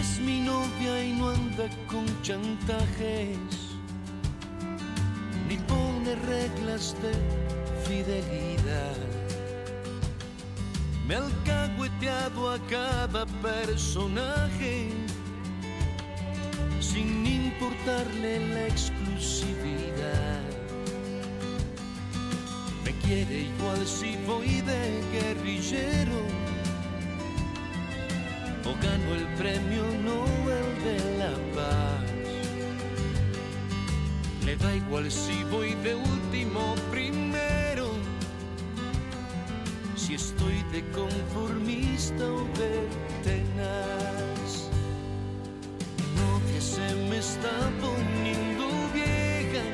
Es mi novia y no anda con chantajes, ni pone reglas de fidelidad. Me ha alcahueteado a cada personaje sin importarle la exclusividad. Me quiere igual si voy de guerrillero o gano el premio Nobel de la Paz. Le da igual si voy de último primero, si estoy de conformista o de tenaz. Mi novia se me está poniendo vieja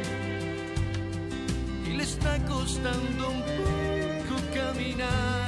y le está costando un poco caminar.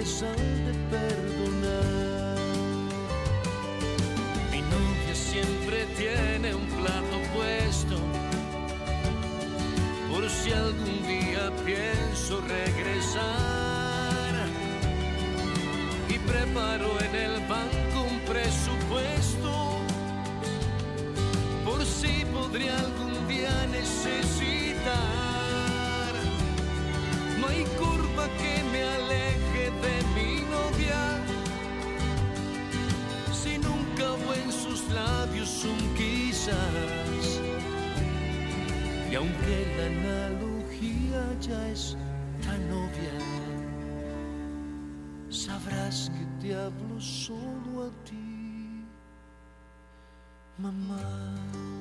universal de Aunque la analogía ya es tan obvia, sabrás que te hablo solo a ti, mamá.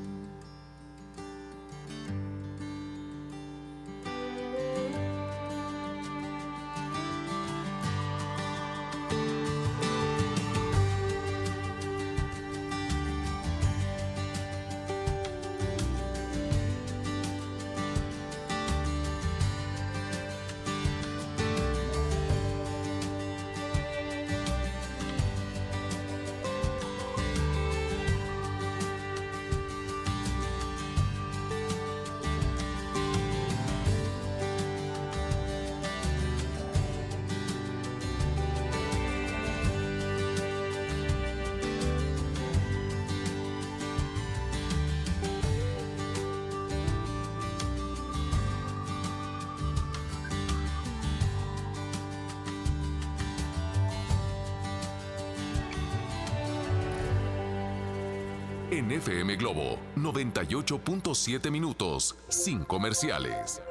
FM Globo 98.7 minutos, sin comerciales.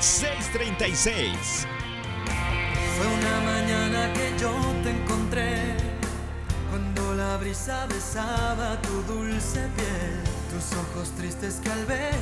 ...636... tristes que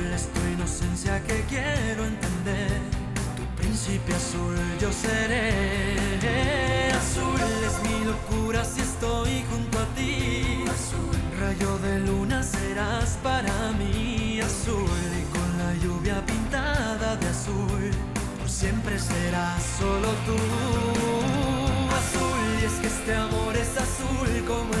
que quiero entender. Tu príncipe azul yo seré. Azul es mi locura si estoy junto a ti. Azul, rayo de luna serás para mí. Azul y con la lluvia pintada de azul. Por siempre serás solo tú. Azul y es que este amor es azul como el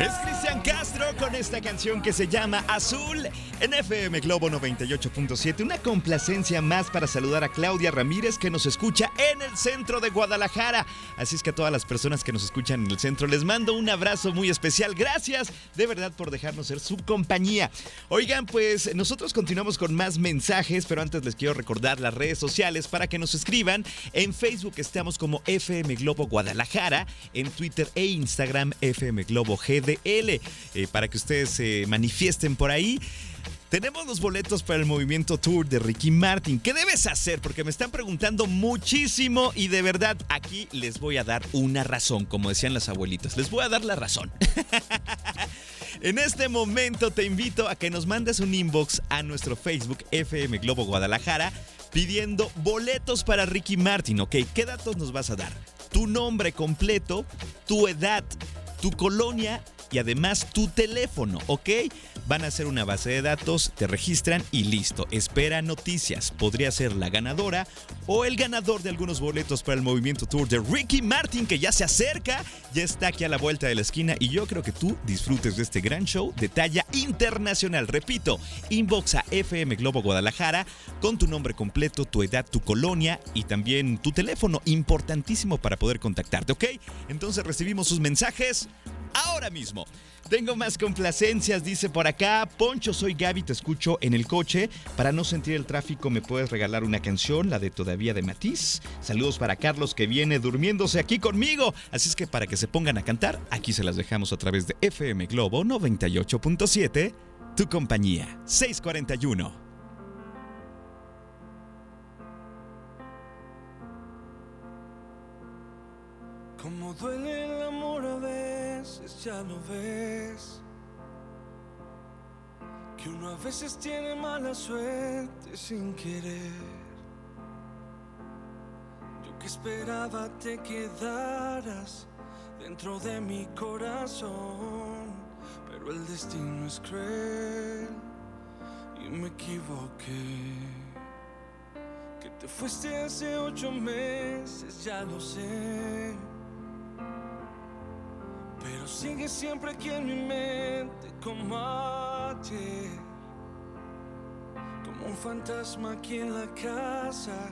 Es con esta canción que se llama Azul en FM Globo 98.7. Una complacencia más para saludar a Claudia Ramírez que nos escucha en el centro de Guadalajara. Así es que a todas las personas que nos escuchan en el centro les mando un abrazo muy especial. Gracias de verdad por dejarnos ser su compañía. Oigan, pues nosotros continuamos con más mensajes, pero antes les quiero recordar las redes sociales para que nos escriban. En Facebook estamos como FM Globo Guadalajara, en Twitter e Instagram FM Globo GDL, eh, para que ustedes se manifiesten por ahí. Tenemos los boletos para el movimiento tour de Ricky Martin. ¿Qué debes hacer? Porque me están preguntando muchísimo y de verdad aquí les voy a dar una razón, como decían las abuelitas. Les voy a dar la razón. En este momento te invito a que nos mandes un inbox a nuestro Facebook FM Globo Guadalajara pidiendo boletos para Ricky Martin, ¿ok? ¿Qué datos nos vas a dar? Tu nombre completo, tu edad, tu colonia y además tu teléfono, ¿ok? Van a hacer una base de datos, te registran y listo. Espera noticias. Podría ser la ganadora o el ganador de algunos boletos para el movimiento tour de Ricky Martin que ya se acerca, ya está aquí a la vuelta de la esquina y yo creo que tú disfrutes de este gran show de talla internacional. Repito, inbox a FM Globo Guadalajara con tu nombre completo, tu edad, tu colonia y también tu teléfono, importantísimo para poder contactarte, ¿ok? Entonces recibimos sus mensajes ahora mismo. Tengo más complacencias, dice por acá. Poncho, soy Gaby, te escucho en el coche. Para no sentir el tráfico, ¿me puedes regalar una canción, la de Todavía de Matiz? Saludos para Carlos que viene durmiéndose aquí conmigo. Así es que para que se pongan a cantar, aquí se las dejamos a través de FM Globo 98.7, tu compañía 641. Como duele ya lo ves. Que uno a veces tiene mala suerte sin querer. Yo que esperaba te quedaras dentro de mi corazón. Pero el destino es cruel y me equivoqué. Que te fuiste hace ocho meses, ya lo sé. Pero sigue siempre aquí en mi mente como ayer. Como un fantasma aquí en la casa.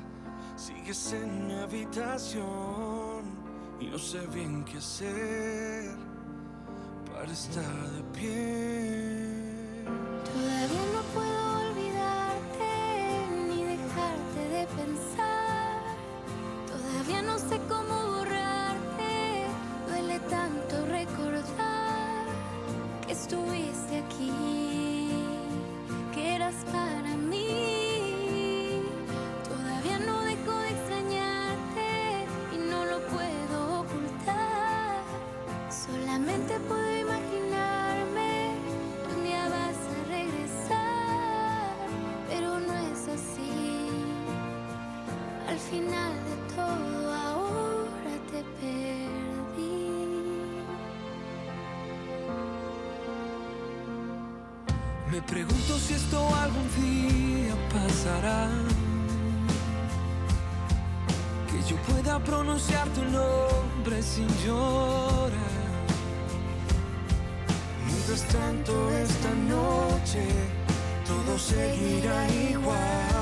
Sigues en mi habitación y no sé bien qué hacer para estar de pie. Todavía no puedo pregunto si esto algún día pasará. Que yo pueda pronunciar tu nombre sin llorar. Mientras tanto esta noche todo seguirá igual.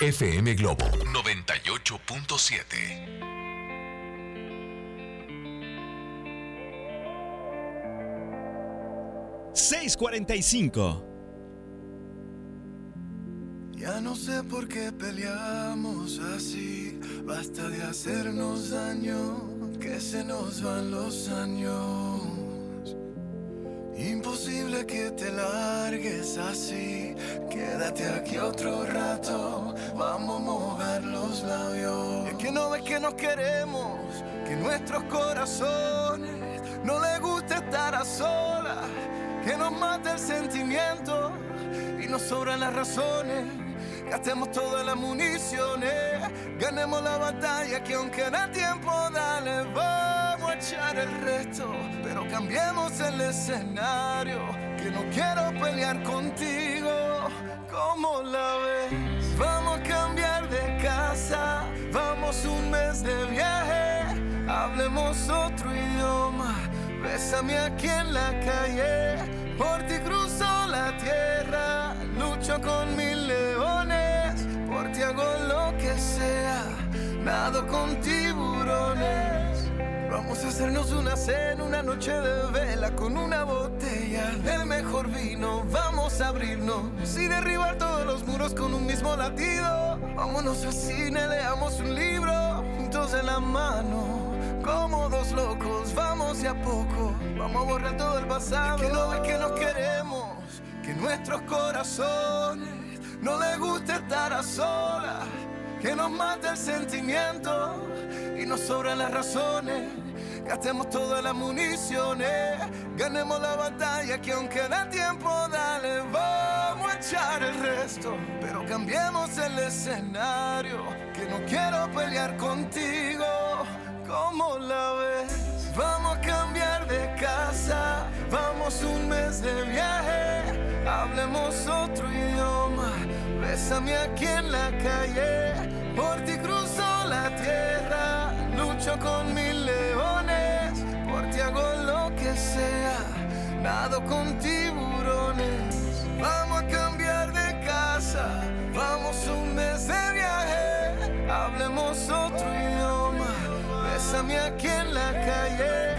FM Globo 98.7. $6.45. Ya no sé por qué peleamos así. Basta de hacernos daño, que se nos van los años. Imposible que te largues así. Quédate aquí otro rato. Vamos a mojar los labios. Es que no ves que nos queremos, que nuestros corazones no les gusta estar a solas, que nos mata el sentimiento y nos sobran las razones. Gastemos todas las municiones, ganemos la batalla que aunque da tiempo, dale, vamos a echar el resto, pero cambiemos el escenario, que no quiero pelear contigo, ¿cómo la ves? De viaje, hablemos otro idioma, bésame aquí en la calle, por ti cruzo la tierra, lucho con mil leones, por ti hago lo que sea, nado con tiburones. Vamos a hacernos una cena, una noche de vela con una botella del mejor vino. Vamos a abrirnos y derribar todos los muros con un mismo latido. Vámonos al cine, leamos un libro juntos en la mano. Como dos locos, vamos de a poco. Vamos a borrar todo el pasado. que no ves que nos queremos, que nuestros corazones no les gusta estar a solas. Que nos mata el sentimiento y nos sobran las razones. Gastemos todas las municiones, ganemos la batalla que aunque da tiempo, dale, vamos el resto. Pero cambiemos el escenario, que no quiero pelear contigo. ¿Cómo la ves? Vamos a cambiar de casa, vamos un mes de viaje, hablemos otro idioma, bésame aquí en la calle, por ti cruzo la tierra, lucho con mil leones, por ti hago lo que sea, nado con Bésame aquí en la calle,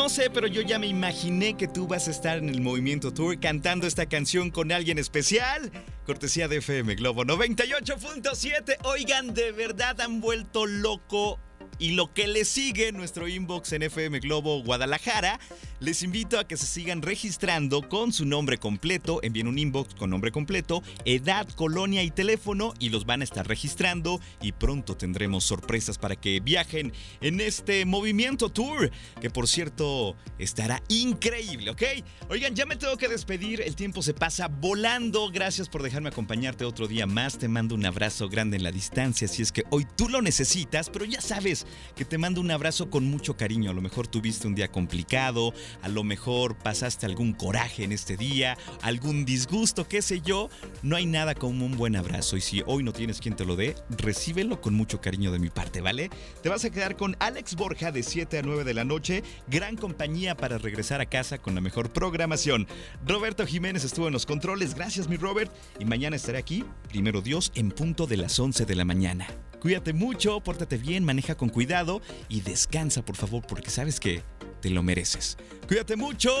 No sé, pero yo ya me imaginé que tú vas a estar en el Movimiento Tour cantando esta canción con alguien especial. Cortesía de FM Globo 98.7. Oigan, de verdad han vuelto loco. Y lo que les sigue, nuestro inbox en FM Globo Guadalajara, les invito a que se sigan registrando con su nombre completo. Envíen un inbox con nombre completo, edad, colonia y teléfono y los van a estar registrando. Y pronto tendremos sorpresas para que viajen en este movimiento tour, que por cierto estará increíble, ¿ok? Oigan, ya me tengo que despedir. El tiempo se pasa volando. Gracias por dejarme acompañarte otro día más. Te mando un abrazo grande en la distancia si es que hoy tú lo necesitas, pero ya sabes que te mando un abrazo con mucho cariño. A lo mejor tuviste un día complicado, a lo mejor pasaste algún coraje en este día, algún disgusto, qué sé yo. No hay nada como un buen abrazo y si hoy no tienes quien te lo dé, recíbelo con mucho cariño de mi parte, ¿vale? Te vas a quedar con Alex Borja de 7 a 9 de la noche, gran compañía para regresar a casa con la mejor programación. Roberto Jiménez estuvo en los controles, gracias mi Robert, y mañana estaré aquí, primero Dios, en punto de las 11 de la mañana. Cuídate mucho, pórtate bien, maneja con cuidado y descansa, por favor, porque sabes que te lo mereces. Cuídate mucho.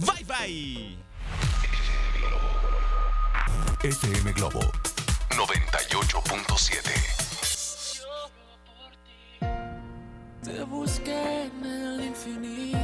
Bye bye. FM Globo 98.7. Te busqué en el infinito